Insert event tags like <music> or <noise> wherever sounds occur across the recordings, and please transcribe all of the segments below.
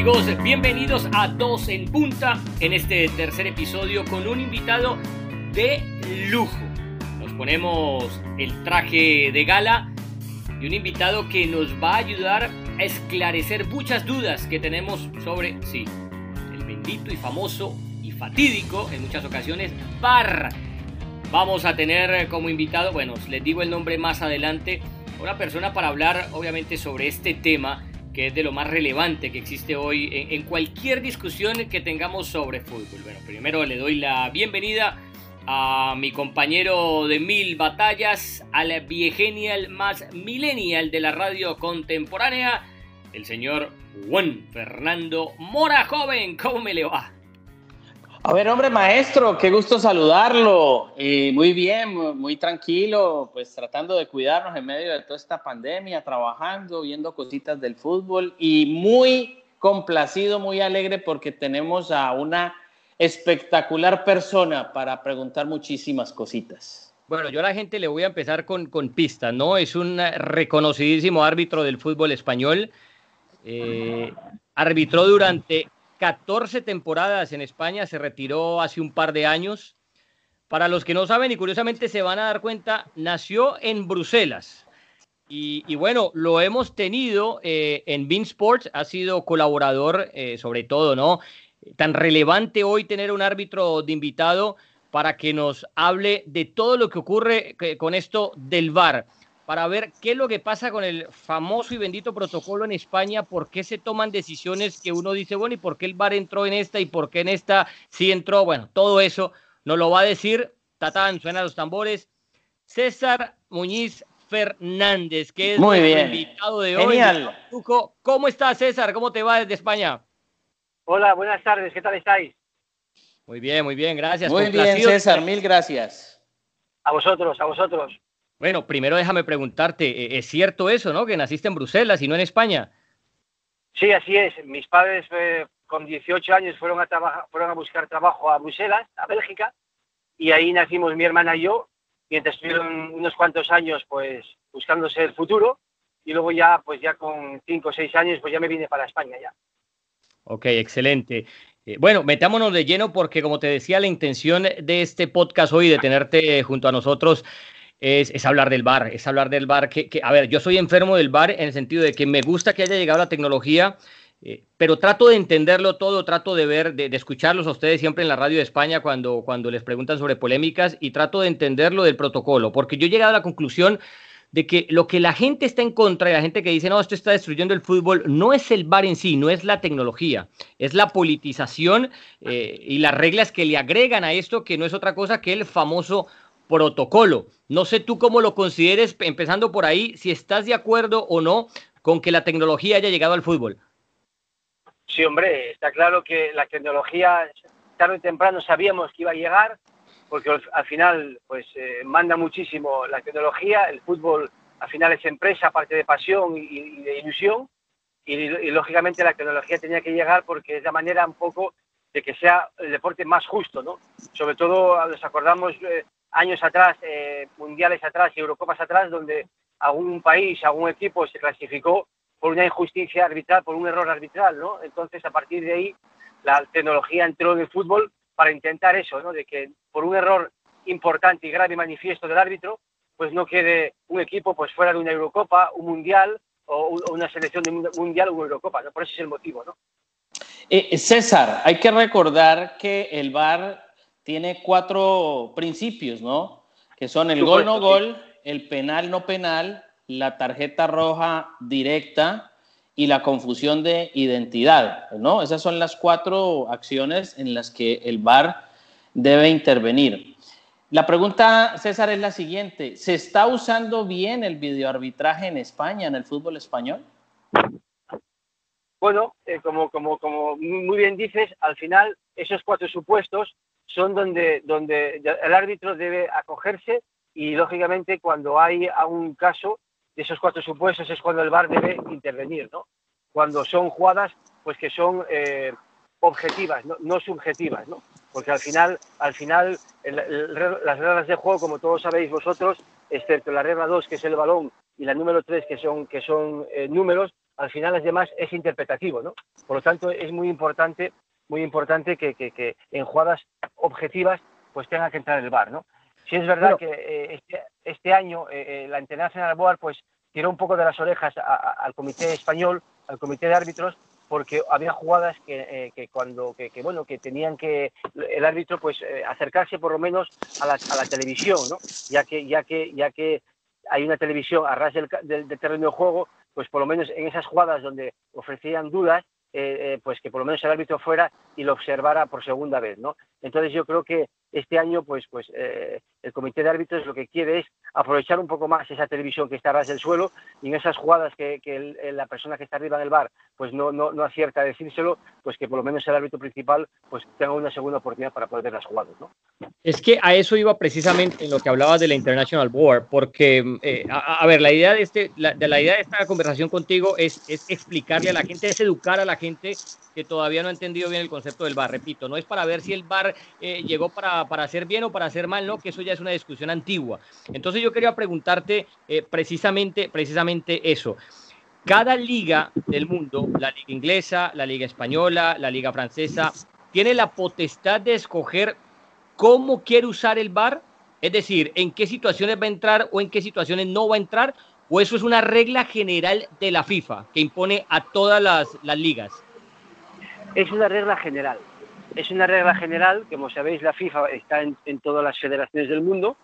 amigos? Bienvenidos a Dos en Punta en este tercer episodio con un invitado de lujo. Nos ponemos el traje de gala y un invitado que nos va a ayudar a esclarecer muchas dudas que tenemos sobre, sí, el bendito y famoso y fatídico en muchas ocasiones bar. Vamos a tener como invitado, bueno, les digo el nombre más adelante, una persona para hablar obviamente sobre este tema que es de lo más relevante que existe hoy en, cualquier discusión que tengamos sobre fútbol. Bueno, primero le doy la bienvenida a mi compañero de mil batallas, al viegenial más millennial de la radio contemporánea, el señor Juan Fernando Mora Joven. ¿Cómo me le va? A ver, hombre maestro, qué gusto saludarlo. muy bien, muy, tranquilo, pues tratando de cuidarnos en medio de toda esta pandemia, trabajando, viendo cositas del fútbol y muy complacido, muy alegre porque tenemos a una espectacular persona para preguntar muchísimas cositas. Bueno, yo a la gente le voy a empezar con, con pistas, ¿no? Es un reconocidísimo árbitro del fútbol español. Eh, arbitró durante 14 temporadas en España, se retiró hace un par de años. Para los que no saben y curiosamente se van a dar cuenta, nació en Bruselas. Y, bueno, lo hemos tenido eh, en Bean Sports, ha sido colaborador eh, sobre todo, ¿no? Tan relevante hoy tener un árbitro de invitado para que nos hable de todo lo que ocurre eh, con esto del VAR para ver qué es lo que pasa con el famoso y bendito protocolo en España, por qué se toman decisiones que uno dice, bueno, ¿y por qué el VAR entró en esta y por qué en esta sí entró? Bueno, todo eso nos lo va a decir, Tatán, suena los tambores, César Muñiz Fernández, que es el invitado de hoy. ¿Cómo estás, César? ¿Cómo te va desde España? Hola, buenas tardes, ¿qué tal estáis? Muy bien, muy bien, gracias. Muy bien, César, mil gracias. A vosotros, a vosotros. Bueno, primero déjame preguntarte, ¿e-, ¿es cierto eso, no? Que naciste en Bruselas y no en España. Sí, así es. Mis padres eh, con 18 años fueron a, fueron a buscar trabajo a Bruselas, a Bélgica, y ahí nacimos mi hermana y yo, mientras estuvieron unos cuantos años pues buscándose el futuro, y luego ya, pues ya con 5 o 6 años, pues ya me vine para España ya. Ok, excelente. Eh, bueno, metámonos de lleno porque, como te decía, la intención de este podcast hoy, de tenerte junto a nosotros, es, hablar del bar, es hablar del bar. Que, a ver, yo soy enfermo del bar en el sentido de que me gusta que haya llegado la tecnología, eh, pero trato de entenderlo todo, trato de ver, de, escucharlos a ustedes siempre en la radio de España cuando, cuando les preguntan sobre polémicas y trato de entenderlo del protocolo, porque yo he llegado a la conclusión de que lo que la gente está en contra y la gente que dice, no, esto está destruyendo el fútbol, no es el bar en sí, no es la tecnología, es la politización eh, y las reglas que le agregan a esto, que no es otra cosa que el famoso protocolo. No sé tú cómo lo consideres, empezando por ahí, si estás de acuerdo o no con que la tecnología haya llegado al fútbol. Sí, hombre, está claro que la tecnología tarde o temprano sabíamos que iba a llegar, porque al final pues eh, manda muchísimo la tecnología, el fútbol al final es empresa, aparte de pasión y, de ilusión, y, lógicamente la tecnología tenía que llegar porque es la manera un poco de que sea el deporte más justo, ¿no? Sobre todo nos acordamos eh, años atrás, eh, mundiales atrás y Eurocopas atrás, donde algún país, algún equipo se clasificó por una injusticia arbitral, por un error arbitral, ¿no? Entonces, a partir de ahí, la tecnología entró en el fútbol para intentar eso, ¿no? De que por un error importante y grave manifiesto del árbitro, pues no quede un equipo pues fuera de una Eurocopa, un Mundial o una selección de Mundial o una Eurocopa, ¿no? Por ese es el motivo, ¿no? Eh, César, hay que recordar que el VAR tiene cuatro principios, ¿no? Que son el gol no gol, el penal no penal, la tarjeta roja directa y la confusión de identidad, ¿no? Esas son las cuatro acciones en las que el VAR debe intervenir. La pregunta, César, es la siguiente. ¿Se está usando bien el videoarbitraje en España, en el fútbol español? Bueno, eh, como, como, como muy bien dices, al final esos cuatro supuestos son donde, donde el árbitro debe acogerse y lógicamente cuando hay un caso de esos cuatro supuestos es cuando el VAR debe intervenir, ¿no? Cuando son jugadas pues que son eh, objetivas, no, subjetivas, ¿no? Porque al final, al final las reglas de juego, como todos sabéis vosotros, excepto la regla 2 que es el balón y la número 3 que son, que son eh, números, al final las demás es interpretativo, ¿no? Por lo tanto, es muy importante, muy importante que, en jugadas objetivas pues tenga que entrar el VAR, ¿no? Si es verdad que eh, este, este, año eh, eh, la International Board pues tiró un poco de las orejas al comité español, al comité de árbitros, porque había jugadas que, que cuando que, bueno que tenían que el árbitro pues acercarse por lo menos a la, a la televisión, ¿no? Ya que ya que ya que hay una televisión a ras del, del, terreno de juego, pues por lo menos en esas jugadas donde ofrecían dudas, eh, eh, pues que por lo menos el árbitro fuera y lo observara por segunda vez, ¿no? Entonces yo creo que este año, pues, pues eh, el comité de árbitros lo que quiere es aprovechar un poco más esa televisión que está a ras del suelo y en esas jugadas que, la persona que está arriba del bar pues no, no, no, acierta a decírselo, pues que por lo menos el árbitro principal pues tenga una segunda oportunidad para poder ver las jugadas, ¿no? Es que a eso iba precisamente en lo que hablabas de la International Board, porque, eh, a, ver, la idea de, este, de la idea de esta conversación contigo es, es explicarle a la gente, es educar a la gente que todavía no ha entendido bien el concepto del bar. Repito, no es para ver si el bar eh, llegó para, para, hacer bien o para hacer mal, no, que eso ya es una discusión antigua. Entonces yo quería preguntarte eh, precisamente, precisamente eso. Cada liga del mundo, la liga inglesa, la liga española, la liga francesa, tiene la potestad de escoger cómo quiere usar el bar, es decir, en qué situaciones va a entrar o en qué situaciones no va a entrar, o eso es una regla general de la FIFA que impone a todas las, las ligas. Es una regla general. Es una regla general, como sabéis, la FIFA está en, todas las federaciones del mundo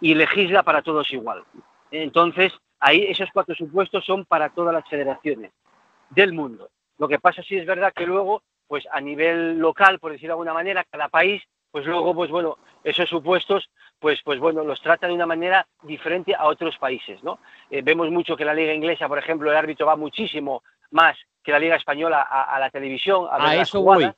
y legisla para todos igual. Entonces, ahí esos cuatro supuestos son para todas las federaciones del mundo. Lo que pasa sí es verdad que luego, pues a nivel local, por decirlo de alguna manera, cada país, pues luego, pues bueno, esos supuestos, pues, pues bueno, los trata de una manera diferente a otros países, ¿no? Eh, vemos mucho que la liga inglesa, por ejemplo, el árbitro va muchísimo más que la Liga Española a, la televisión. A, eso voy.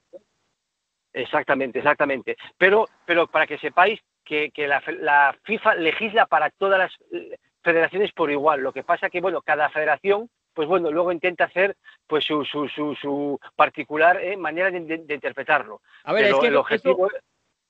Exactamente, exactamente. Pero, pero para que sepáis que, la, FIFA legisla para todas las eh, federaciones por igual. Lo que pasa que, bueno, cada federación, pues bueno, luego intenta hacer pues su, su, su, particular eh, manera de, interpretarlo. A ver, es que el objetivo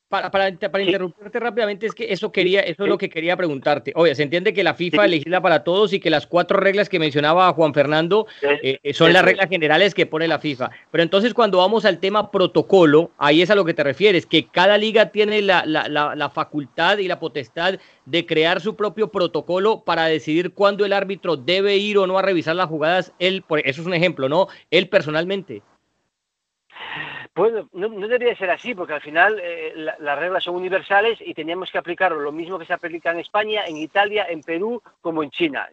para, para, interrumpirte rápidamente, es que eso quería, eso es lo que quería preguntarte. Oye, se entiende que la FIFA legisla para todos y que las cuatro reglas que mencionaba Juan Fernando eh, eh, son las reglas generales que pone la FIFA. Pero entonces cuando vamos al tema protocolo, ahí es a lo que te refieres, que cada liga tiene la, la, la, facultad y la potestad de crear su propio protocolo para decidir cuándo el árbitro debe ir o no a revisar las jugadas. Él, eso es un ejemplo, ¿no? Él personalmente. Bueno, no, debería ser así, porque al final eh, las reglas son universales y teníamos que aplicarlo lo mismo que se aplica en España, en Italia, en Perú, como en China.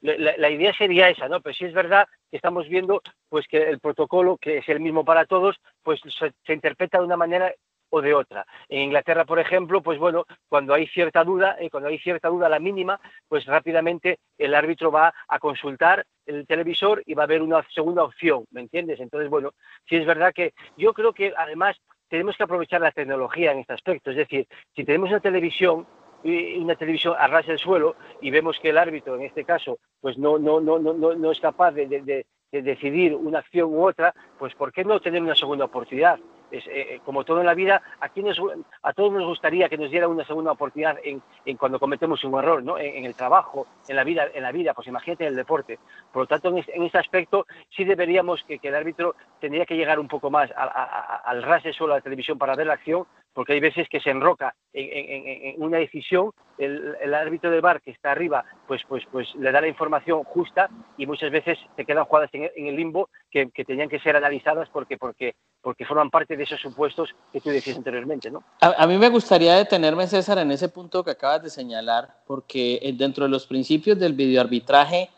La, idea sería esa, ¿no? Pero sí es verdad que estamos viendo pues que el protocolo, que es el mismo para todos, pues se interpreta de una manera o de otra. En Inglaterra, por ejemplo, pues bueno, cuando hay cierta duda, eh, cuando hay cierta duda, la mínima, pues rápidamente el árbitro va a consultar el televisor y va a haber una segunda opción, ¿me entiendes? Entonces, bueno, sí es verdad que yo creo que además tenemos que aprovechar la tecnología en este aspecto, es decir, si tenemos una televisión una televisión a ras del suelo y vemos que el árbitro en este caso pues no no no no no es capaz de decidir una acción u otra pues por qué no tener una segunda oportunidad es, eh, eh, como todo en la vida, nos, a todos nos gustaría que nos diera una segunda oportunidad en, en cuando cometemos un error, ¿no? En, el trabajo, en la vida, en la vida, pues imagínate en el deporte. Por lo tanto, en, este aspecto sí deberíamos que, el árbitro tendría que llegar un poco más al ras de suelo de la televisión para ver la acción, porque hay veces que se enroca en, una decisión, el, árbitro del bar que está arriba, pues, pues, pues le da la información justa y muchas veces se quedan jugadas en, el limbo que, que tenían que ser analizadas porque, porque, porque forman parte de esos supuestos que tú decías anteriormente, ¿no? A, mí me gustaría detenerme, César, en ese punto que acabas de señalar, porque eh, dentro de los principios del videoarbitraje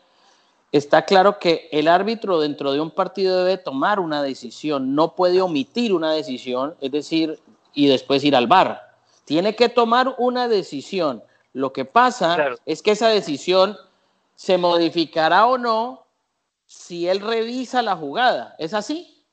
está claro que el árbitro dentro de un partido debe tomar una decisión, no puede omitir una decisión, es decir, y después ir al bar. Tiene que tomar una decisión. Lo que pasa es que esa decisión se modificará o no si él revisa la jugada. ¿Es así?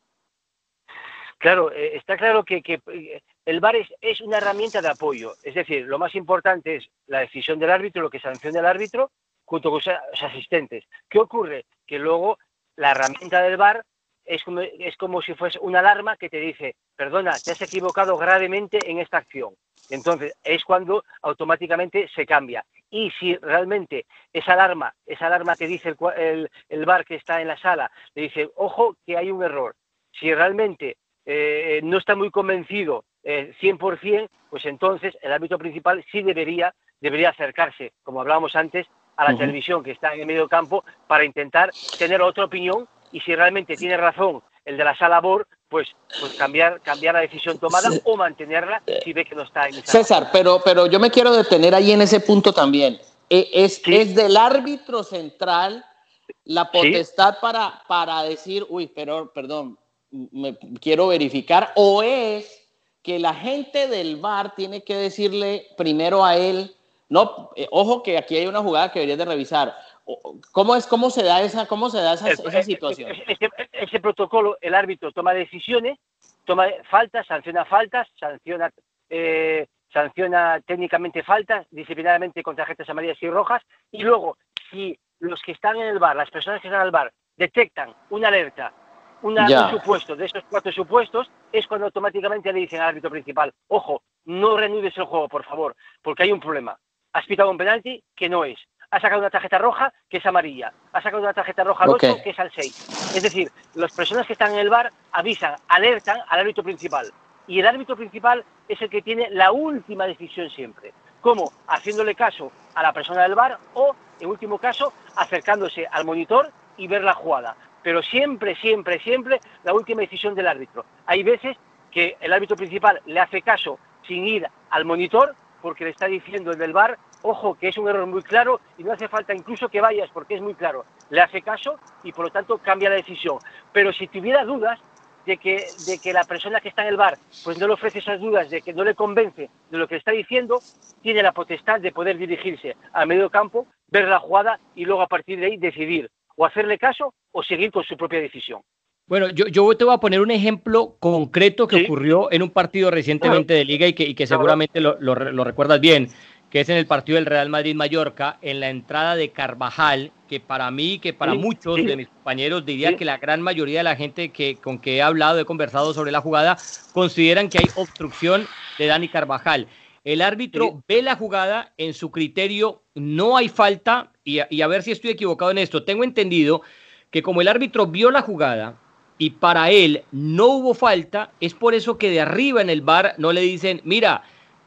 Claro, eh, está claro que, eh, el VAR es, una herramienta de apoyo. Es decir, lo más importante es la decisión del árbitro, lo que sanciona el árbitro, junto con sus asistentes. ¿Qué ocurre? Que luego la herramienta del VAR es como, es como si fuese una alarma que te dice, perdona, te has equivocado gravemente en esta acción. Entonces, es cuando automáticamente se cambia. y si realmente esa alarma, esa alarma que dice el, el, bar que está en la sala, le dice, ojo, que hay un error. Si realmente eh, no está muy convencido eh, 100%, pues entonces el árbitro principal sí debería, debería acercarse, como hablábamos antes, a la televisión que está en el medio campo para intentar tener otra opinión y si realmente tiene razón el de la sala BOR, pues, pues cambiar, cambiar la decisión tomada o mantenerla si ve que no está en esa César, pero, pero yo me quiero detener ahí en ese punto también. E, es, es del árbitro central la potestad para, para decir, uy, pero, perdón, me quiero verificar, o es que la gente del bar tiene que decirle primero a él, no, eh, ojo que aquí hay una jugada que deberías de revisar, ¿Cómo, es, cómo se da esa, cómo se da esa, esa situación? Ese, protocolo, el árbitro toma decisiones, toma faltas, sanciona faltas, sanciona, eh, sanciona técnicamente faltas, disciplinariamente con tarjetas amarillas y rojas, y luego, si los que están en el bar, las personas que están en el bar, detectan una alerta, una, un supuesto de esos cuatro supuestos, es cuando automáticamente le dicen al árbitro principal, ojo, no reanudes el juego, por favor, porque hay un problema. Has pitado un penalti que no es ha sacado una tarjeta roja que es amarilla, ha sacado una tarjeta roja al 8 que es al 6. Es decir, las personas que están en el bar avisan, alertan al árbitro principal. Y el árbitro principal es el que tiene la última decisión siempre. Como haciéndole caso a la persona del bar o, en último caso, acercándose al monitor y ver la jugada. Pero siempre, siempre, siempre la última decisión del árbitro. Hay veces que el árbitro principal le hace caso sin ir al monitor porque le está diciendo el del bar ojo, que es un error muy claro y no hace falta incluso que vayas porque es muy claro. Le hace caso y por lo tanto cambia la decisión. Pero si tuviera dudas de que, de que la persona que está en el bar pues no le ofrece esas dudas, de que no le convence de lo que está diciendo, tiene la potestad de poder dirigirse al medio campo, ver la jugada y luego a partir de ahí decidir o hacerle caso o seguir con su propia decisión. Bueno, yo, yo te voy a poner un ejemplo concreto que ocurrió en un partido recientemente de liga y que, y que seguramente lo, lo, lo, recuerdas bien que es en el partido del Real Madrid-Mallorca, en la entrada de Carvajal, que para mí, que para muchos de mis compañeros, diría que la gran mayoría de la gente que, con que he hablado, he conversado sobre la jugada, consideran que hay obstrucción de Dani Carvajal. El árbitro ve la jugada, en su criterio no hay falta, y y a ver si estoy equivocado en esto, tengo entendido que como el árbitro vio la jugada, y para él no hubo falta, es por eso que de arriba en el bar no le dicen, mira,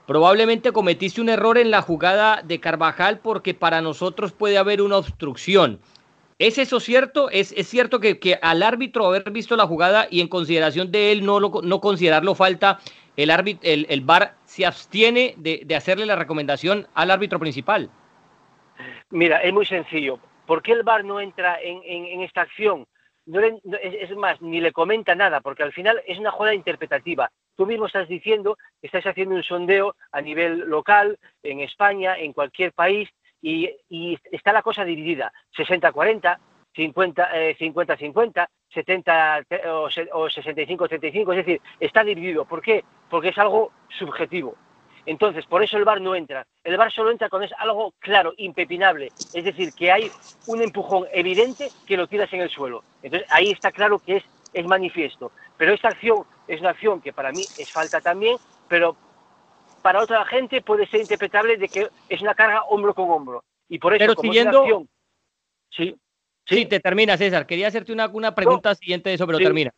Probablemente cometiste un error en la jugada de Carvajal porque para nosotros puede haber una obstrucción. ¿Es eso cierto? ¿Es, es cierto que, que, al árbitro haber visto la jugada y en consideración de él no, no considerarlo falta, el, árbitro, el, el VAR se abstiene de, de, hacerle la recomendación al árbitro principal? Mira, es muy sencillo. ¿Por qué el VAR no entra en, en, en esta acción? No le, es más, ni le comenta nada, porque al final es una jugada interpretativa. Tú mismo estás diciendo estás haciendo un sondeo a nivel local, en España, en cualquier país, y, y está la cosa dividida, 60-40, 50-50, 70 o 65-35, es decir, está dividido. ¿Por qué? Porque es algo subjetivo. Entonces, por eso el VAR no entra. El VAR solo entra cuando es algo claro, impepinable. Es decir, que hay un empujón evidente que lo tiras en el suelo. Entonces, ahí está claro que es, es manifiesto. Pero esta acción es una acción que para mí es falta también, pero para otra gente puede ser interpretable de que es una carga hombro con hombro. Y por eso, pero como siguiendo... acción, sí, sí, sí, te termina, César. Quería hacerte una, una pregunta no, siguiente de eso, pero sí. termina.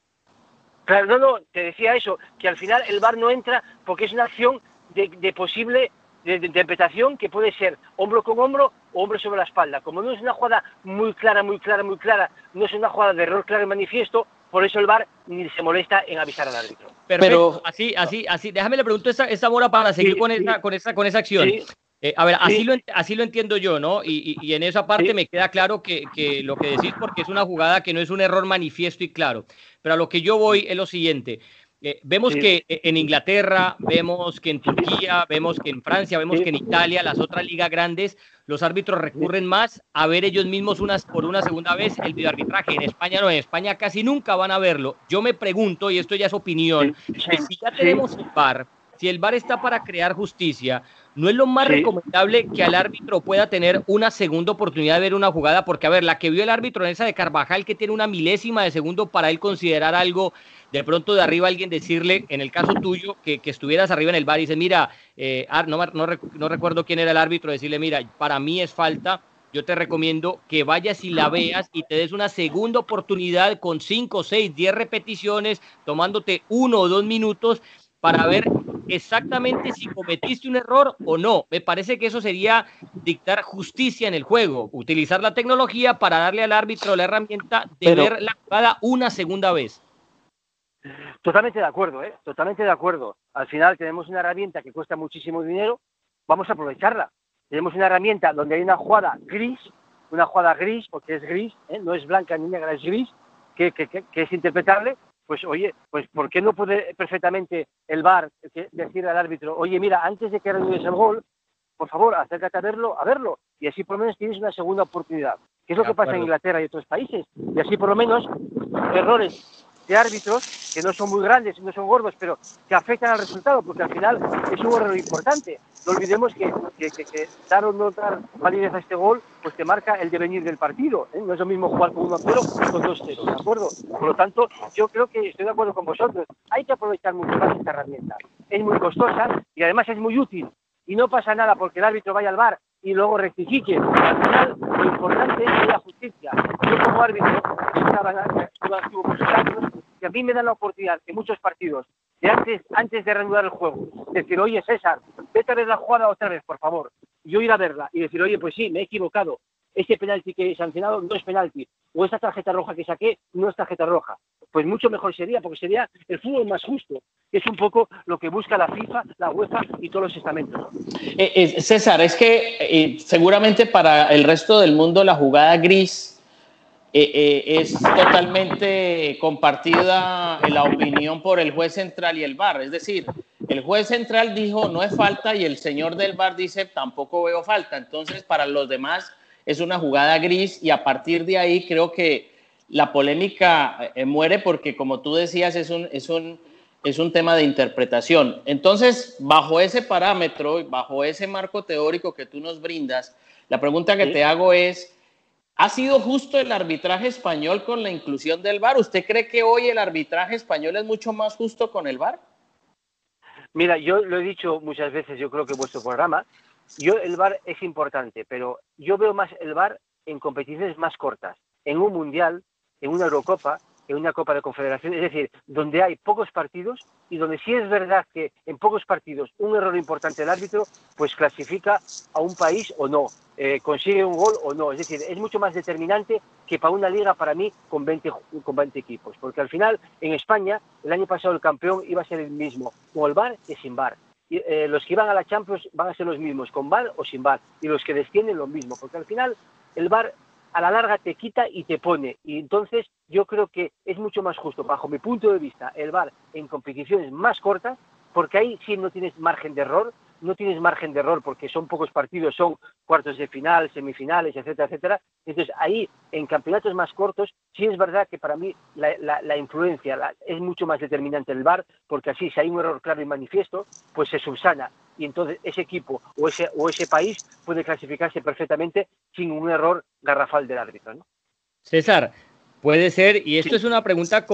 Claro, no, no, te decía eso, que al final el VAR no entra porque es una acción de, de posible de, de, interpretación que puede ser hombro con hombro o hombro sobre la espalda. Como no es una jugada muy clara, muy clara, muy clara, no es una jugada de error claro y manifiesto, por eso el VAR ni se molesta en avisar al árbitro. Perfecto. Pero así, así, así. Déjame le pregunto esa, esa Mora para seguir sí, con, esa, con, esa, con esa acción. Sí. Eh, a ver, así, sí. lo, así lo entiendo yo, ¿no? Y, y, y en esa parte me queda claro que, que, lo que decís, porque es una jugada que no es un error manifiesto y claro. Pero a lo que yo voy es lo siguiente. Eh, vemos sí. que en Inglaterra, vemos que en Turquía, vemos que en Francia, vemos sí. que en Italia, las otras ligas grandes, los árbitros recurren más a ver ellos mismos unas por una segunda vez el videoarbitraje. En España no, en España casi nunca van a verlo. Yo me pregunto, y esto ya es opinión, sí. si ya tenemos el VAR, si el VAR está para crear justicia, ¿no es lo más recomendable que al árbitro pueda tener una segunda oportunidad de ver una jugada? Porque, a ver, la que vio el árbitro en esa de Carvajal, que tiene una milésima de segundo para él considerar algo, de pronto de arriba alguien decirle, en el caso tuyo, que, estuvieras arriba en el VAR y dice, mira, eh, no, no recuerdo quién era el árbitro, decirle, mira, para mí es falta yo te recomiendo que vayas y la veas y te des una segunda oportunidad con 5, 6, 10 repeticiones, tomándote uno o dos minutos para ver exactamente si cometiste un error o no. Me parece que eso sería dictar justicia en el juego, utilizar la tecnología para darle al árbitro la herramienta de ver la jugada una segunda vez. Totalmente de acuerdo, ¿eh? totalmente de acuerdo. Al final tenemos una herramienta que cuesta muchísimo dinero, vamos a aprovecharla. Tenemos una herramienta donde hay una jugada gris, una jugada gris, porque es gris, ¿eh? no es blanca ni negra, es gris, que, es interpretable, pues oye, pues ¿por qué no puede perfectamente el VAR decir al árbitro, oye, mira, antes de que renueves el gol, por favor, acércate a verlo, a verlo, y así por lo menos tienes una segunda oportunidad, que es lo que pasa en Inglaterra y otros países, y así por lo menos errores de árbitros que no son muy grandes, no son gordos, pero que afectan al resultado, porque al final es un error importante. No olvidemos que, que, que, dar o no dar validez a este gol, pues te marca el devenir del partido. ¿eh? No es lo mismo jugar con 1-0 que con 2-0, ¿de acuerdo? Por lo tanto, yo creo que estoy de acuerdo con vosotros. Hay que aprovechar mucho más esta herramienta. Es muy costosa y además es muy útil. Y no pasa nada porque el árbitro vaya al bar y luego rectifique. Al final, lo importante es la justicia. Yo como árbitro, que a mí me dan la oportunidad en muchos partidos de antes, antes de reanudar el juego, decir, oye César, vete a ver la jugada otra vez, por favor. Yo ir a verla y decir, oye, pues sí, me he equivocado. Ese penalti que he sancionado no es penalti. O esa tarjeta roja que saqué no es tarjeta roja. Pues mucho mejor sería, porque sería el fútbol más justo. Es un poco lo que busca la FIFA, la UEFA y todos los estamentos. Eh, eh, César, es que eh, seguramente para el resto del mundo la jugada gris eh, eh, es totalmente compartida la opinión por el juez central y el VAR. Es decir, el juez central dijo no es falta y el señor del VAR dice tampoco veo falta. Entonces, para los demás es una jugada gris y a partir de ahí creo que la polémica eh, muere porque, como tú decías, es un, es un, es un tema de interpretación. Entonces, bajo ese parámetro, bajo ese marco teórico que tú nos brindas, la pregunta que te hago es, ¿Ha sido justo el arbitraje español con la inclusión del VAR? ¿Usted cree que hoy el arbitraje español es mucho más justo con el VAR? Mira, yo lo he dicho muchas veces, yo creo que en vuestro programa, yo el VAR es importante, pero yo veo más el VAR en competiciones más cortas, en un mundial, en una Eurocopa, en una Copa de Confederación, es decir, donde hay pocos partidos y donde sí es verdad que en pocos partidos un error importante del árbitro, pues clasifica a un país o no, eh, consigue un gol o no. Es decir, es mucho más determinante que para una liga, para mí, con 20, con 20 equipos. Porque al final, en España, el año pasado el campeón iba a ser el mismo, con el VAR que sin VAR. Y, eh, los que iban a la Champions van a ser los mismos, con VAR o sin VAR. Y los que descienden, lo mismo. Porque al final, el VAR a la larga te quita y te pone. Y entonces yo creo que es mucho más justo, bajo mi punto de vista, el VAR en competiciones más cortas, porque ahí sí no tienes margen de error, no tienes margen de error porque son pocos partidos, son cuartos de final, semifinales, etcétera, etcétera. Entonces ahí, en campeonatos más cortos, sí es verdad que para mí la, influencia es mucho más determinante el VAR, porque así si hay un error claro y manifiesto, pues se subsana y entonces ese equipo o ese, o ese país puede clasificarse perfectamente sin un error garrafal del árbitro. ¿no? César, puede ser, y esto es una pregunta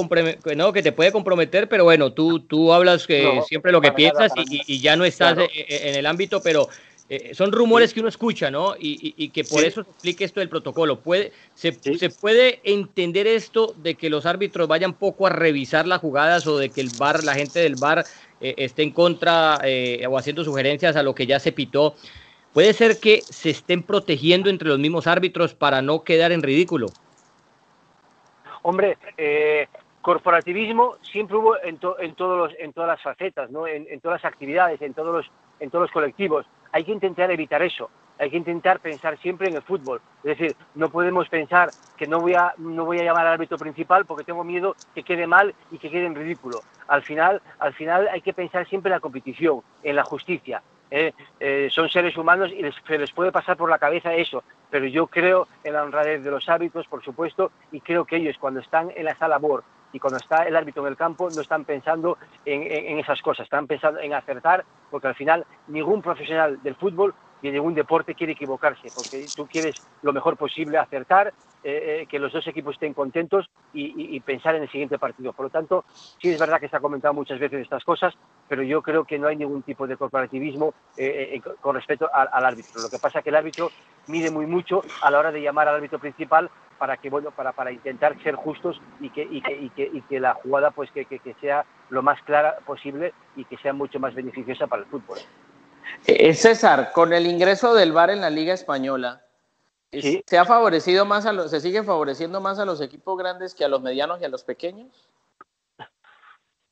no, que te puede comprometer, pero bueno, tú, tú hablas que siempre lo que piensas y, ya no estás e, e, en el ámbito, pero eh, son rumores que uno escucha, ¿no? Y, que por eso se explique esto del protocolo. Puede, se, se, puede entender esto de que los árbitros vayan poco a revisar las jugadas o de que el bar, la gente del bar eh, esté en contra eh, o haciendo sugerencias a lo que ya se pitó. Puede ser que se estén protegiendo entre los mismos árbitros para no quedar en ridículo. Hombre, eh, corporativismo siempre hubo en, todos los, en todas las facetas, ¿no? en, en, todas las actividades, en todos los, en todos los colectivos. Hay que intentar evitar eso hay que intentar pensar siempre en el fútbol. Es decir, no podemos pensar que no voy a, no voy a llamar al árbitro principal porque tengo miedo que quede mal y que quede en ridículo. Al final, al final hay que pensar siempre en la competición, en la justicia. ¿eh? Eh, son seres humanos y les, se les puede pasar por la cabeza eso, pero yo creo en la honradez de los árbitros, por supuesto, y creo que ellos cuando están en esa labor y cuando está el árbitro en el campo no están pensando en, esas cosas, están pensando en acertar, porque al final ningún profesional del fútbol y en ningún deporte quiere equivocarse, porque tú quieres lo mejor posible acertar, eh, eh, que los dos equipos estén contentos y, pensar en el siguiente partido. Por lo tanto, sí es verdad que se ha comentado muchas veces estas cosas, pero yo creo que no hay ningún tipo de corporativismo eh, con respecto al, árbitro. Lo que pasa es que el árbitro mide muy mucho a la hora de llamar al árbitro principal para que bueno para, para intentar ser justos y que, y que, y que, la jugada pues que, que, sea lo más clara posible y que sea mucho más beneficiosa para el fútbol. Eh, César, con el ingreso del VAR en la Liga Española, ¿se ha favorecido más a los, se sigue favoreciendo más a los equipos grandes que a los medianos y a los pequeños?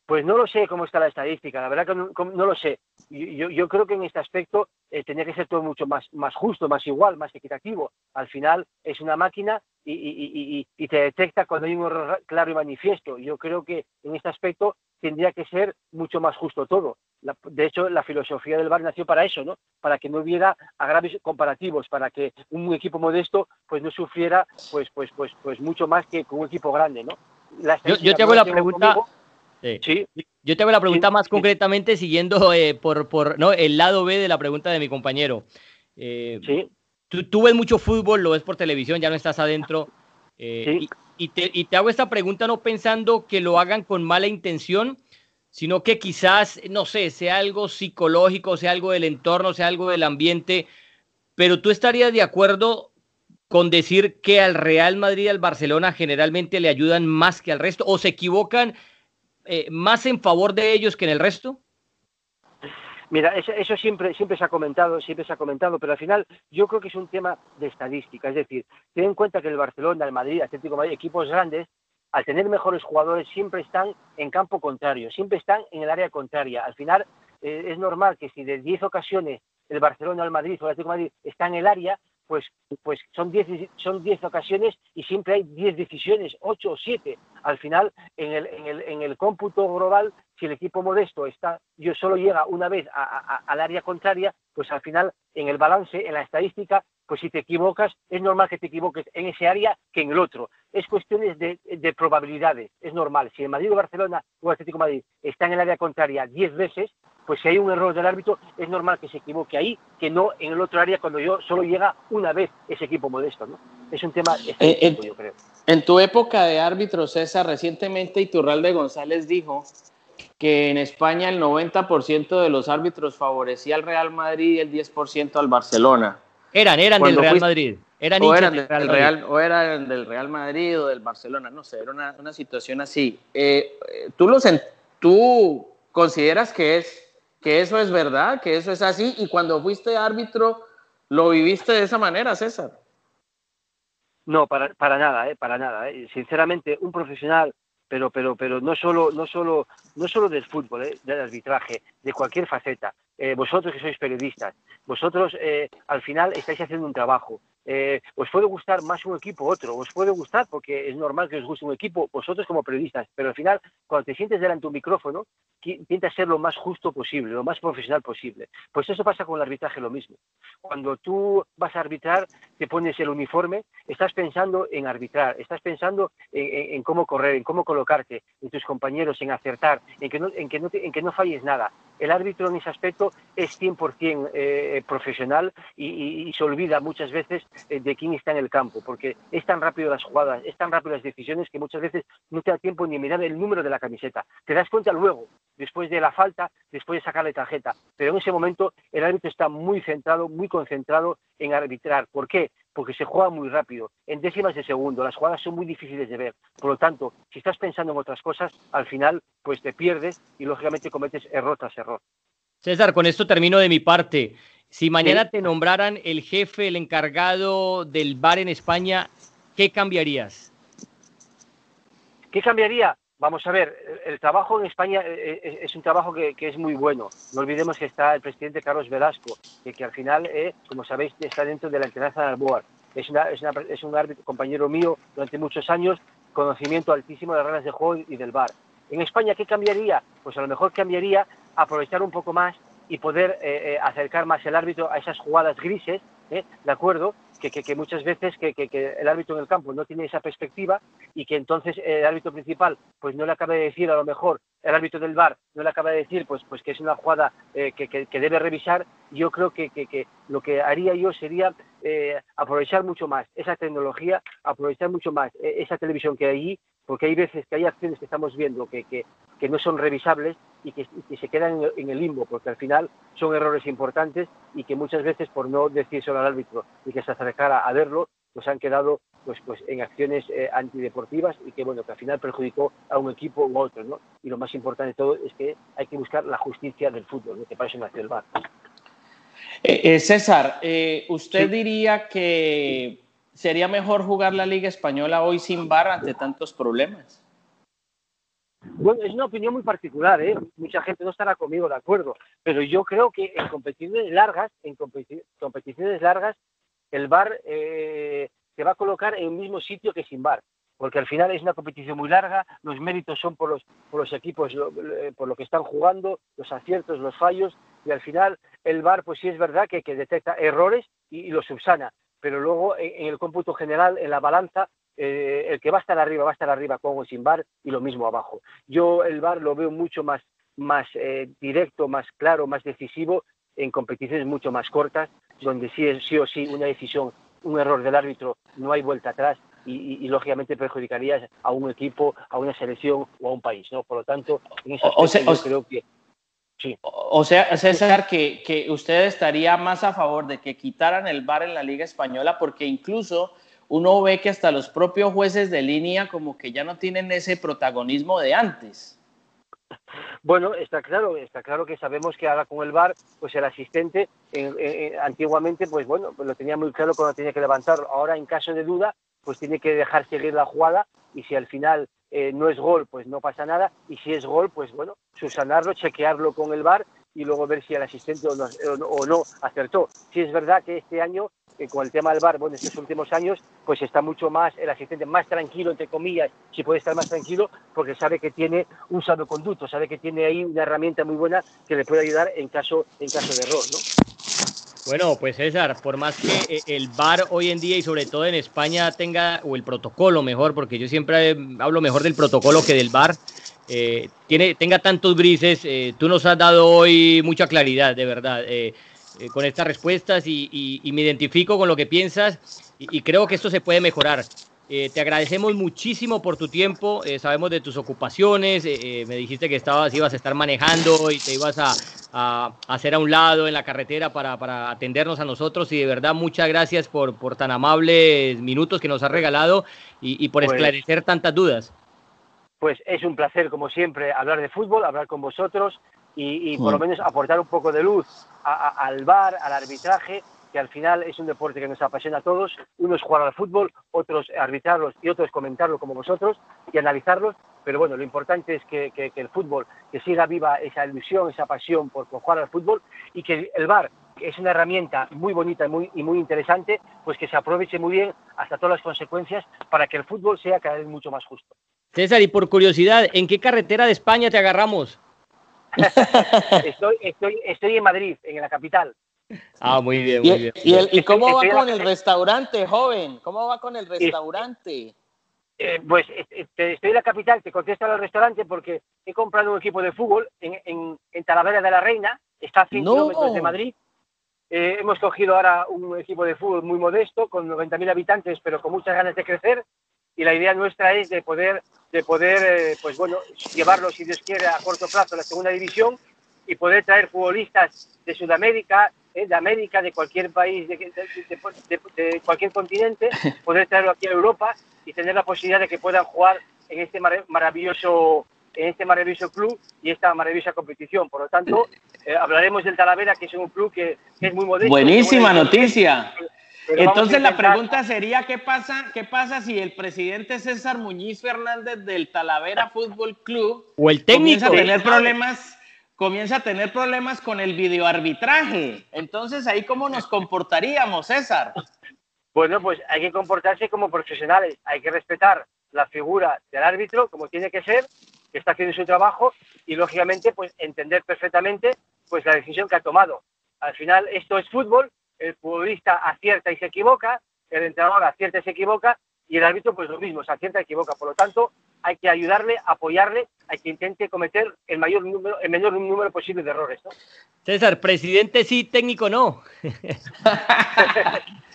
Pues no lo sé cómo está la estadística, la verdad que no, lo sé. Yo, yo, creo que en este aspecto eh, tendría que ser todo mucho más, más justo, más igual, más equitativo. Al final es una máquina y, y, y, y, te detecta cuando hay un error claro y manifiesto. Yo creo que en este aspecto tendría que ser mucho más justo todo. de hecho, la filosofía del bar nació para eso, ¿no? Para que no hubiera agravios comparativos, para que un equipo modesto pues no sufriera pues pues pues pues mucho más que con un equipo grande, ¿no? yo, te hago la pregunta. Sí. Yo te hago la pregunta más concretamente siguiendo eh, por, por ¿no? el lado B de la pregunta de mi compañero. Eh, sí. Tú, ves mucho fútbol, lo ves por televisión, ya no estás adentro. Eh, y, te, y, te, hago esta pregunta no pensando que lo hagan con mala intención, sino que quizás, no sé, sea algo psicológico, sea algo del entorno, sea algo del ambiente, pero tú estarías de acuerdo con decir que al Real Madrid y al Barcelona generalmente le ayudan más que al resto, o se equivocan eh, más en favor de ellos que en el resto? Mira, eso, siempre, siempre se ha comentado, siempre se ha comentado, pero al final yo creo que es un tema de estadística. Es decir, ten en cuenta que el Barcelona, el Madrid, Atlético Madrid, equipos grandes, al tener mejores jugadores siempre están en campo contrario, siempre están en el área contraria. Al final eh, es normal que si de 10 ocasiones el Barcelona, el Madrid o el Atlético Madrid está en el área, pues, pues son 10 son diez ocasiones y siempre hay 10 decisiones, 8 o 7. Al final, en el, en el, en el cómputo global, si el equipo modesto está, yo solo llega una vez al área contraria, pues al final, en el balance, en la estadística, pues si te equivocas, es normal que te equivoques en ese área que en el otro. Es cuestiones de, de probabilidades, es normal. Si el Madrid o Barcelona o Atlético Madrid está en el área contraria 10 veces, pues si hay un error del árbitro, es normal que se equivoque ahí, que no en el otro área cuando yo solo llega una vez ese equipo modesto, ¿no? Es un tema eh, yo creo. En tu época de árbitro, César, recientemente Iturralde González dijo que en España el 90% de los árbitros favorecía al Real Madrid y el 10% al Barcelona. Eran, eran del Real Madrid. Eran o eran del Real, o eran del Real Madrid o del Barcelona, no sé, era una, una situación así. Eh, ¿tú, los, ¿Tú consideras que es que eso es verdad, que eso es así, y cuando fuiste árbitro, ¿lo viviste de esa manera, César? No, para, para nada, eh, para nada. Eh. Sinceramente, un profesional, pero, pero, pero no solo, no solo, no solo del fútbol, eh, del arbitraje, de cualquier faceta. Eh, vosotros que sois periodistas, vosotros al final estáis haciendo un trabajo. Os puede gustar más un equipo u otro, os puede gustar porque es normal que os guste un equipo, vosotros como periodistas, pero al final, cuando te sientes delante de un micrófono, intenta ser lo más justo posible, lo más profesional posible. Pues eso pasa con el arbitraje lo mismo. Cuando tú vas a arbitrar, te pones el uniforme, estás pensando en arbitrar, estás pensando en, cómo correr, en cómo colocarte, en tus compañeros, en acertar, en que no, en que no, en que no falles nada. El árbitro en ese aspecto es 100% eh, profesional y, se olvida muchas veces eh, de quién está en el campo, porque es tan rápido las jugadas, es tan rápido las decisiones que muchas veces no te da tiempo ni mirar el número de la camiseta. Te das cuenta luego, después de la falta, después de sacarle tarjeta. Pero en ese momento el árbitro está muy centrado, muy concentrado en arbitrar. ¿Por qué? Porque se juega muy rápido, en décimas de segundo. Las jugadas son muy difíciles de ver. Por lo tanto, si estás pensando en otras cosas, al final pues te pierdes y lógicamente cometes error tras error. César, con esto termino de mi parte. Si mañana te nombraran el jefe, el encargado del bar en España, ¿qué cambiarías? ¿Qué cambiaría? Vamos a ver, el trabajo en España eh, eh, es un trabajo que, es muy bueno. No olvidemos que está el presidente Carlos Velasco, que, que al final, eh, como sabéis, está dentro de la enseñanza del board. Es, es, un árbitro, compañero mío durante muchos años, conocimiento altísimo de las reglas de juego y del bar. En España, ¿qué cambiaría? Pues a lo mejor cambiaría aprovechar un poco más y poder acercar más el árbitro a esas jugadas grises, ¿de acuerdo? que, muchas veces que, el árbitro en el campo no tiene esa perspectiva y que entonces el árbitro principal pues no le acaba de decir a lo mejor el árbitro del bar no le acaba de decir pues pues que es una jugada eh, que, debe revisar yo creo que, lo que haría yo sería eh, aprovechar mucho más esa tecnología aprovechar mucho más eh, esa televisión que hay allí porque hay veces que hay acciones que estamos viendo que, que, no son revisables y que, se quedan en el, limbo, porque al final son errores importantes y que muchas veces por no decírselo al árbitro y que se acercara a verlo, pues han quedado pues, pues en acciones eh, antideportivas y que bueno que al final perjudicó a un equipo u otro, ¿no? Y lo más importante de todo es que hay que buscar la justicia del fútbol, ¿no? que para eso nació el VAR. Eh, eh, César, ¿usted diría que ¿Sería mejor jugar la Liga Española hoy sin VAR ante tantos problemas? Bueno, es una opinión muy particular, ¿eh? Mucha gente no estará conmigo de acuerdo, pero yo creo que en competiciones largas, en competiciones largas, el VAR eh, se va a colocar en el mismo sitio que sin VAR, porque al final es una competición muy larga, los méritos son por los, equipos, eh, por lo que están jugando, los aciertos, los fallos, y al final el VAR, pues sí es verdad que, detecta errores y los subsana, pero luego en, el cómputo general, en la balanza, eh, el que va a estar arriba va a estar arriba con o sin bar y lo mismo abajo. Yo el bar lo veo mucho más, más eh, directo, más claro, más decisivo en competiciones mucho más cortas, donde sí, es, sí o sí una decisión, un error del árbitro, no hay vuelta atrás y, lógicamente perjudicaría a un equipo, a una selección o a un país. ¿no? Por lo tanto, en ese aspecto yo creo que o sea, César, que, que, usted estaría más a favor de que quitaran el VAR en la Liga Española, porque incluso uno ve que hasta los propios jueces de línea como que ya no tienen ese protagonismo de antes. Bueno, está claro, está claro que sabemos que ahora con el VAR, pues el asistente antiguamente, pues bueno, pues lo tenía muy claro cuando tenía que levantarlo. Ahora, en caso de duda, pues tiene que dejar seguir la jugada y si al final eh, no es gol, pues no pasa nada, y si es gol, pues bueno, susanarlo, chequearlo con el VAR y luego ver si el asistente o no, acertó. Si es verdad que este año, eh, con el tema del VAR, bueno, estos últimos años, pues está mucho más, el asistente más tranquilo, entre comillas, si puede estar más tranquilo, porque sabe que tiene un salvoconducto, sabe que tiene ahí una herramienta muy buena que le puede ayudar en caso, en caso de error, ¿no? Bueno, pues César, por más que eh, el VAR hoy en día y sobre todo en España tenga, o el protocolo mejor, porque yo siempre hablo mejor del protocolo que del VAR, eh, tiene, tenga tantos grises, eh, tú nos has dado hoy mucha claridad, de verdad, con estas respuestas y, me identifico con lo que piensas y creo que esto se puede mejorar. Eh, te agradecemos muchísimo por tu tiempo. Eh, sabemos de tus ocupaciones. Eh, me dijiste que estabas, ibas a estar manejando y te ibas a, hacer a un lado en la carretera para, atendernos a nosotros. Y de verdad, muchas gracias por, por tan amables minutos que nos has regalado y, por pues esclarecer tantas dudas. Pues es un placer, como siempre, hablar de fútbol, hablar con vosotros y, por lo menos aportar un poco de luz al bar, al arbitraje que al final es un deporte que nos apasiona a todos. Uno es jugar al fútbol, otros arbitrarlos y otros comentarlo como vosotros y analizarlos. Pero bueno, lo importante es que, el fútbol, que siga viva esa ilusión, esa pasión por, jugar al fútbol y que el VAR, que es una herramienta muy bonita y muy, y muy interesante, pues que se aproveche muy bien hasta todas las consecuencias para que el fútbol sea cada vez mucho más justo. César, y por curiosidad, ¿en qué carretera de España te agarramos? <laughs> estoy, estoy, estoy en Madrid, en la capital. Ah, muy bien, muy bien. ¿Y, cómo va con el restaurante, joven? ¿Cómo va con el restaurante? Eh, pues estoy en la capital, te contesto al restaurante porque he comprado un equipo de fútbol en, en, Talavera de la Reina, está a 100 kilómetros de Madrid. Eh, hemos cogido ahora un equipo de fútbol muy modesto, con 90.000 habitantes, pero con muchas ganas de crecer. Y la idea nuestra es de poder, de poder eh, pues bueno, llevarlo, si Dios quiere, a corto plazo a la segunda división y poder traer futbolistas de Sudamérica, ¿eh? de América, de cualquier país, de, cualquier continente, <laughs> poder traerlo aquí a Europa y tener la posibilidad de que puedan jugar en este maravilloso en este maravilloso club y esta maravillosa competición. Por lo tanto, eh, hablaremos del Talavera, que es un club que, es muy modesto. Buenísima noticia. Entonces la pregunta sería, ¿qué pasa, ¿qué pasa si el presidente César Muñiz Fernández del Talavera Fútbol Club o el técnico comienza a tener problemas comienza a tener problemas con el videoarbitraje. Entonces, ¿ahí cómo nos <laughs> comportaríamos, César? Bueno, pues hay que comportarse como profesionales, hay que respetar la figura del árbitro como tiene que ser, que está haciendo su trabajo y lógicamente pues entender perfectamente pues la decisión que ha tomado. Al final esto es fútbol, el futbolista acierta y se equivoca, el entrenador acierta y se equivoca, y el árbitro pues lo mismo, se acierta y equivoca. Por lo tanto, hay que ayudarle, apoyarle, hay que intente cometer el mayor número, el menor número posible de errores. César, presidente sí, técnico no. <laughs>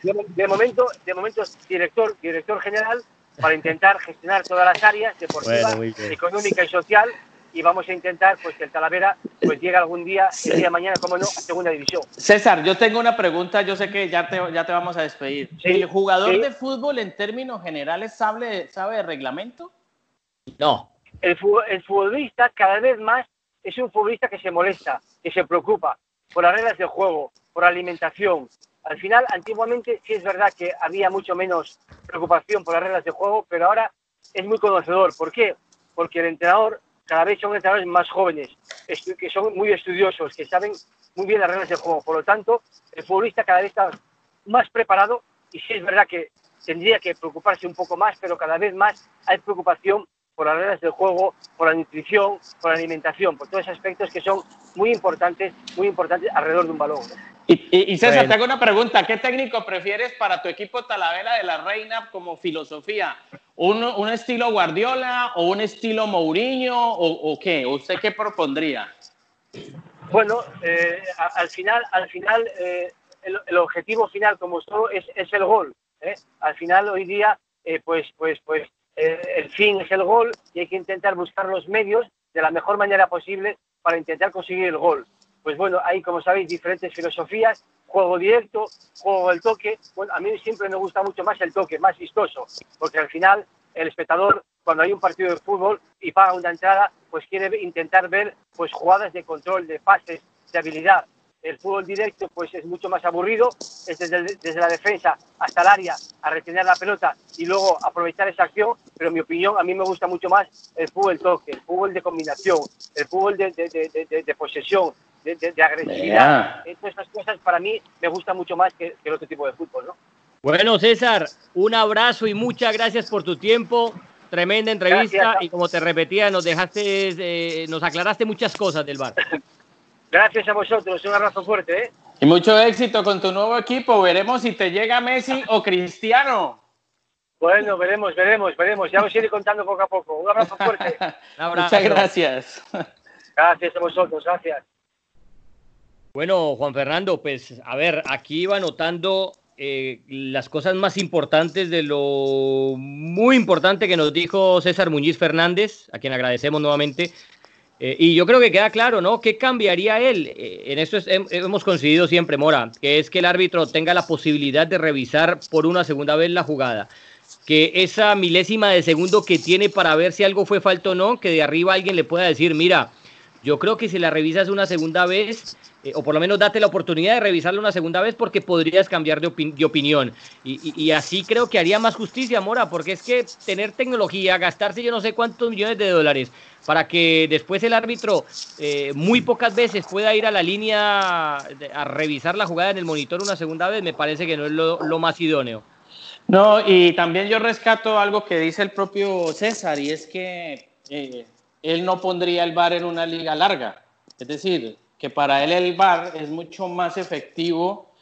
de, momento, de momento director, director general para intentar gestionar todas las áreas deportiva, económica y social y vamos a intentar pues que el Talavera pues llegue algún día, el día de mañana, como no, a segunda división. César, yo tengo una pregunta, yo sé que ya te, ya te vamos a despedir. ¿El jugador de fútbol en términos generales sabe, sabe de reglamento? No. El, el futbolista cada vez más es un futbolista que se molesta, que se preocupa por las reglas del juego, por la alimentación. Al final, antiguamente sí es verdad que había mucho menos preocupación por las reglas del juego, pero ahora es muy conocedor. ¿Por qué? Porque el entrenador cada vez son entrenadores más jóvenes, que son muy estudiosos, que saben muy bien las reglas del juego. Por lo tanto, el futbolista cada vez está más preparado y sí es verdad que tendría que preocuparse un poco más, pero cada vez más hay preocupación por las reglas del juego, por la nutrición, por la alimentación, por todos esos aspectos que son muy importantes, muy importantes alrededor de un balón. Y, César, te hago una pregunta. ¿Qué técnico prefieres para tu equipo Talavera de la Reina como filosofía? ¿Un, estilo Guardiola o un estilo Mourinho o, qué? ¿Usted qué propondría? Bueno, eh, al final, al final eh, el, objetivo final, como solo es, es el gol. ¿eh? Al final, hoy día, pues, pues, pues, el fin es el gol y hay que intentar buscar los medios de la mejor manera posible para intentar conseguir el gol pues bueno, hay, como sabéis, diferentes filosofías, juego directo, juego del toque. Bueno, a mí siempre me gusta mucho más el toque, más vistoso, porque al final el espectador, cuando hay un partido de fútbol y paga una entrada, pues quiere intentar ver pues jugadas de control, de pases, de habilidad. El fútbol directo pues es mucho más aburrido, es desde, desde, la defensa hasta el área a retener la pelota y luego aprovechar esa acción, pero en mi opinión a mí me gusta mucho más el fútbol toque, el fútbol de combinación, el fútbol de, de, de posesión, de, agresividad. Estas cosas para mí me gustan mucho más que, el otro tipo de fútbol, ¿no? Bueno, César, un abrazo y muchas gracias por tu tiempo. Tremenda entrevista y como te repetía, nos dejaste, eh, nos aclaraste muchas cosas del bar. <laughs> Gracias a vosotros, un abrazo fuerte. ¿eh? Y mucho éxito con tu nuevo equipo. Veremos si te llega Messi o Cristiano. Bueno, veremos, veremos, veremos. Ya os iré contando poco a poco. Un abrazo fuerte. <laughs> Muchas gracias. Gracias a vosotros, gracias. Bueno, Juan Fernando, pues a ver, aquí iba notando eh, las cosas más importantes de lo muy importante que nos dijo César Muñiz Fernández, a quien agradecemos nuevamente. Eh, y yo creo que queda claro, ¿no? ¿Qué cambiaría él? Eh, en esto hemos coincidido siempre, Mora, que es que el árbitro tenga la posibilidad de revisar por una segunda vez la jugada. Que esa milésima de segundo que tiene para ver si algo fue falta o no, que de arriba alguien le pueda decir, mira, yo creo que si la revisas una segunda vez, eh, o por lo menos date la oportunidad de revisarlo una segunda vez porque podrías cambiar de, opinión. Y, así creo que haría más justicia, Mora, porque es que tener tecnología, gastarse yo no sé cuántos millones de dólares para que después el árbitro eh, muy pocas veces pueda ir a la línea a revisar la jugada en el monitor una segunda vez, me parece que no es lo, más idóneo. No, y también yo rescato algo que dice el propio César, y es que eh, él no pondría el VAR en una liga larga. Es decir, que para él el VAR es mucho más efectivo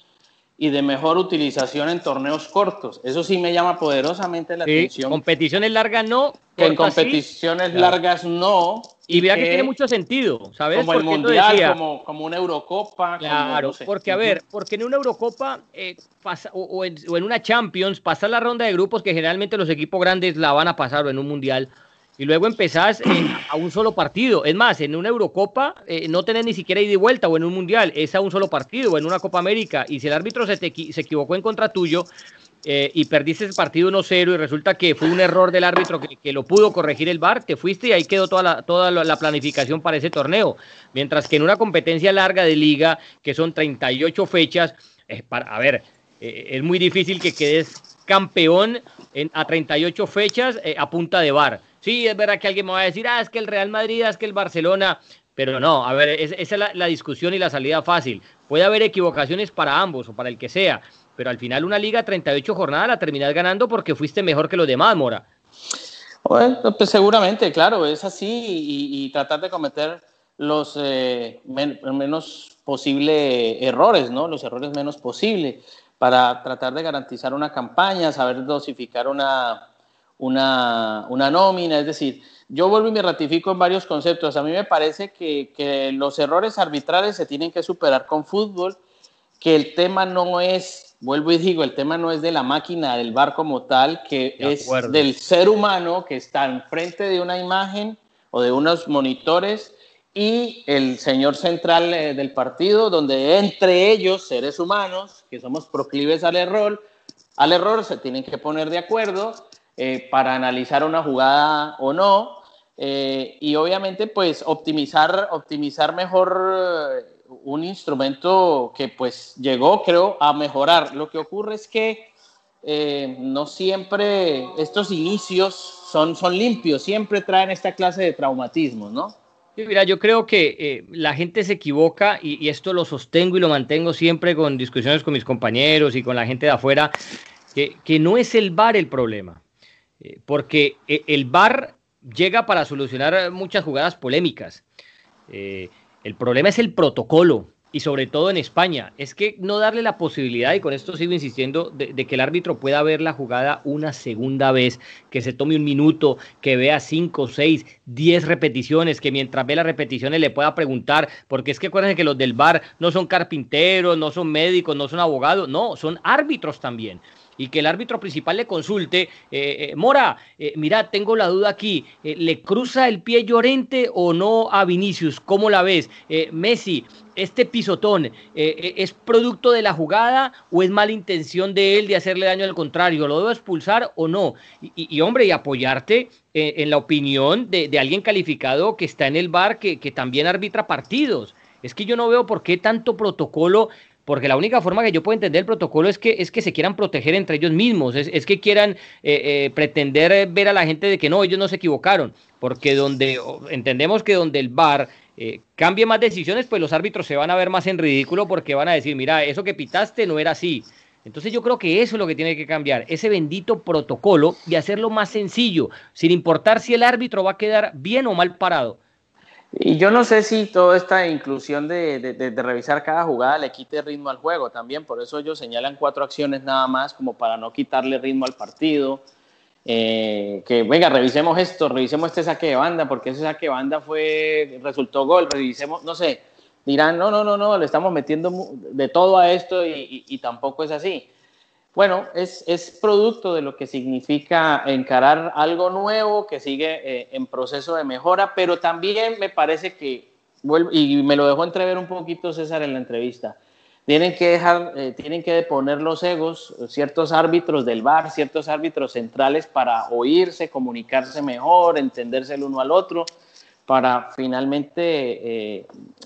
y de mejor utilización en torneos cortos. Eso sí me llama poderosamente la atención. Competiciones largas no. En competiciones largas no. Y, vea que, tiene mucho sentido, ¿sabes? Como el Mundial, como, como, una Eurocopa. Claro, porque a ver, porque en una Eurocopa eh, pasa, o, en, o, en, una Champions, pasar la ronda de grupos que generalmente los equipos grandes la van a pasar o en un Mundial y luego empezás a un solo partido. Es más, en una Eurocopa eh, no tenés ni siquiera ida y vuelta o en un Mundial, es a un solo partido o en una Copa América. Y si el árbitro se, se equivocó en contra tuyo eh, y perdiste ese partido 1-0 y resulta que fue un error del árbitro que, lo pudo corregir el VAR, te fuiste y ahí quedó toda la, toda la planificación para ese torneo. Mientras que en una competencia larga de liga, que son 38 fechas, para, a ver, eh, es muy difícil que quedes campeón en, a 38 fechas a punta de VAR. Sí, es verdad que alguien me va a decir, ah, es que el Real Madrid, es que el Barcelona, pero no, a ver, esa es la, discusión y la salida fácil. Puede haber equivocaciones para ambos o para el que sea, pero al final una liga 38 jornadas la terminas ganando porque fuiste mejor que los demás, Mora. Bueno, pues seguramente, claro, es así y, tratar de cometer los eh, menos posibles errores, ¿no? Los errores menos posibles. para tratar de garantizar una campaña, saber dosificar una, una, una nómina, es decir, yo vuelvo y me ratifico en varios conceptos. A mí me parece que, que, los errores arbitrales se tienen que superar con fútbol, que el tema no es, vuelvo y digo, el tema no es de la máquina del bar como tal, que es del ser humano que está enfrente de una imagen o de unos monitores y el señor central eh, del partido, donde entre ellos, seres humanos, que somos proclives al error, al error se tienen que poner de acuerdo eh, para analizar una jugada o no, eh, y obviamente pues optimizar, optimizar mejor un instrumento que pues llegó creo a mejorar. Lo que ocurre es que no siempre estos inicios son, son limpios, siempre traen esta clase de traumatismos, ¿no? mira, yo creo que eh, la gente se equivoca y, esto lo sostengo y lo mantengo siempre con discusiones con mis compañeros y con la gente de afuera, que, no es el VAR el problema, eh, porque eh, el VAR llega para solucionar muchas jugadas polémicas. el problema es el protocolo y sobre todo en España, es que no darle la posibilidad, y con esto sigo insistiendo, de, que el árbitro pueda ver la jugada una segunda vez, que se tome un minuto, que vea cinco, seis, diez repeticiones, que mientras ve las repeticiones le pueda preguntar, porque es que acuérdense que los del bar no son carpinteros, no son médicos, no son abogados, no, son árbitros también y que el árbitro principal le consulte, eh, eh, Mora, eh, mira, tengo la duda aquí, ¿le cruza el pie Llorente o no a Vinicius? ¿Cómo la ves? Messi, este pisotón es producto de la jugada o es mala intención de él de hacerle daño al contrario? ¿Lo debo expulsar o no? Y, hombre, y apoyarte en la opinión de, alguien calificado que está en el bar que, que también arbitra partidos. Es que yo no veo por qué tanto protocolo porque la única forma que yo puedo entender el protocolo es que, es que se quieran proteger entre ellos mismos, es, que quieran eh, eh, pretender ver a la gente de que no, ellos no se equivocaron, porque donde entendemos que donde el VAR eh, cambie más decisiones, pues los árbitros se van a ver más en ridículo porque van a decir, mira, eso que pitaste no era así. Entonces yo creo que eso es lo que tiene que cambiar, ese bendito protocolo y hacerlo más sencillo, sin importar si el árbitro va a quedar bien o mal parado. Y yo no sé si toda esta inclusión de, revisar cada jugada le quite ritmo al juego también, por eso ellos señalan cuatro acciones nada más, como para no quitarle ritmo al partido. Eh, que venga, revisemos esto, revisemos este saque de banda, porque ese saque de banda fue, resultó gol, revisemos, no sé, dirán, no, no, no, no, le estamos metiendo de todo a esto y tampoco es así. Bueno, es, es, producto de lo que significa encarar algo nuevo que sigue eh, en proceso de mejora, pero también me parece que, y me lo dejó entrever un poquito César en la entrevista, tienen que dejar, eh, tienen que poner los egos, ciertos árbitros del bar, ciertos árbitros centrales para oírse, comunicarse mejor, entenderse el uno al otro, para finalmente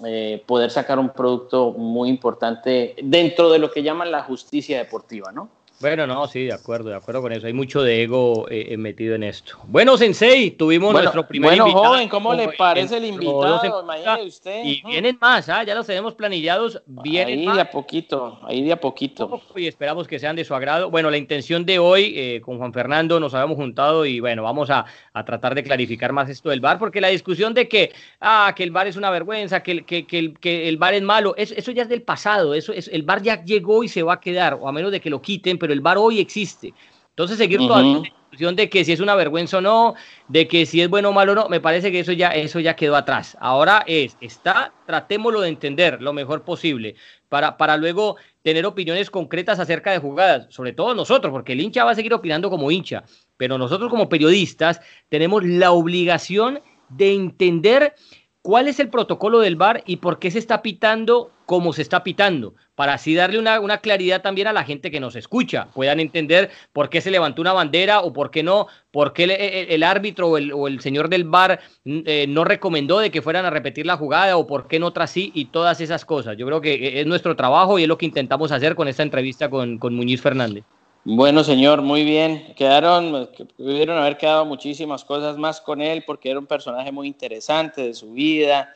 eh, poder sacar un producto muy importante dentro de lo que llaman la justicia deportiva, ¿no? Bueno, no, sí, de acuerdo, de acuerdo con eso. Hay mucho de ego eh, eh, metido en esto. Bueno, Sensei, tuvimos nuestro primer bueno, invitado. Bueno, joven, ¿cómo le parece el invitado? Imagínese usted. Y vienen más, ¿ah? ya los tenemos planillados. Vienen ahí de a poquito, ahí de a poquito. Y esperamos que sean de su agrado. Bueno, la intención de hoy, eh, con Juan Fernando, nos habíamos juntado y bueno, vamos a, a, tratar de clarificar más esto del bar, porque la discusión de que, ah, que el bar es una vergüenza, que, que, que, el, que el bar es malo, eso, eso ya es del pasado. Eso es, el bar ya llegó y se va a quedar, o a menos de que lo quiten, pero el bar hoy existe. Entonces seguir toda la discusión de que si es una vergüenza o no, de que si es bueno o malo o no, me parece que eso ya, eso ya quedó atrás. Ahora es, está, tratémoslo de entender lo mejor posible para, para luego tener opiniones concretas acerca de jugadas, sobre todo nosotros, porque el hincha va a seguir opinando como hincha, pero nosotros como periodistas tenemos la obligación de entender cuál es el protocolo del VAR y por qué se está pitando como se está pitando, para así darle una, una, claridad también a la gente que nos escucha, puedan entender por qué se levantó una bandera o por qué no, por qué el, árbitro o el, o el, señor del VAR mm, eh, no recomendó de que fueran a repetir la jugada o por qué no otra sí y todas esas cosas. Yo creo que eh, es nuestro trabajo y es lo que intentamos hacer con esta entrevista con, con Muñiz Fernández. Bueno, señor, muy bien. Quedaron, pudieron haber quedado muchísimas cosas más con él porque era un personaje muy interesante de su vida,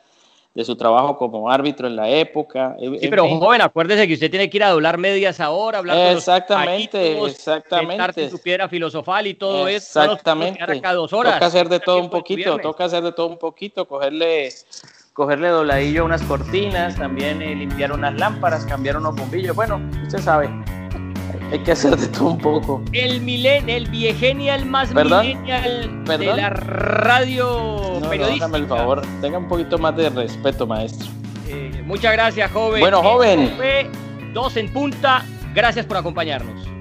de su trabajo como árbitro en la época. Sí, pero joven, acuérdese que usted tiene que ir a doblar medias ahora, hablar exactamente, con los exactamente, su piedra filosofal y todo eso. Exactamente. Toca hacer de todo un poquito, toca hacer de todo un poquito, cogerle cogerle dobladillo a unas cortinas, también eh, limpiar unas lámparas, cambiar unos bombillos. Bueno, usted sabe. Hay que hacer de todo un poco. El milen, el viegenial más millennial de la radio no, periodística. No, el favor, tenga un poquito más de respeto, maestro. Eh, muchas gracias, joven. Bueno, joven. Dos en punta. Gracias por acompañarnos.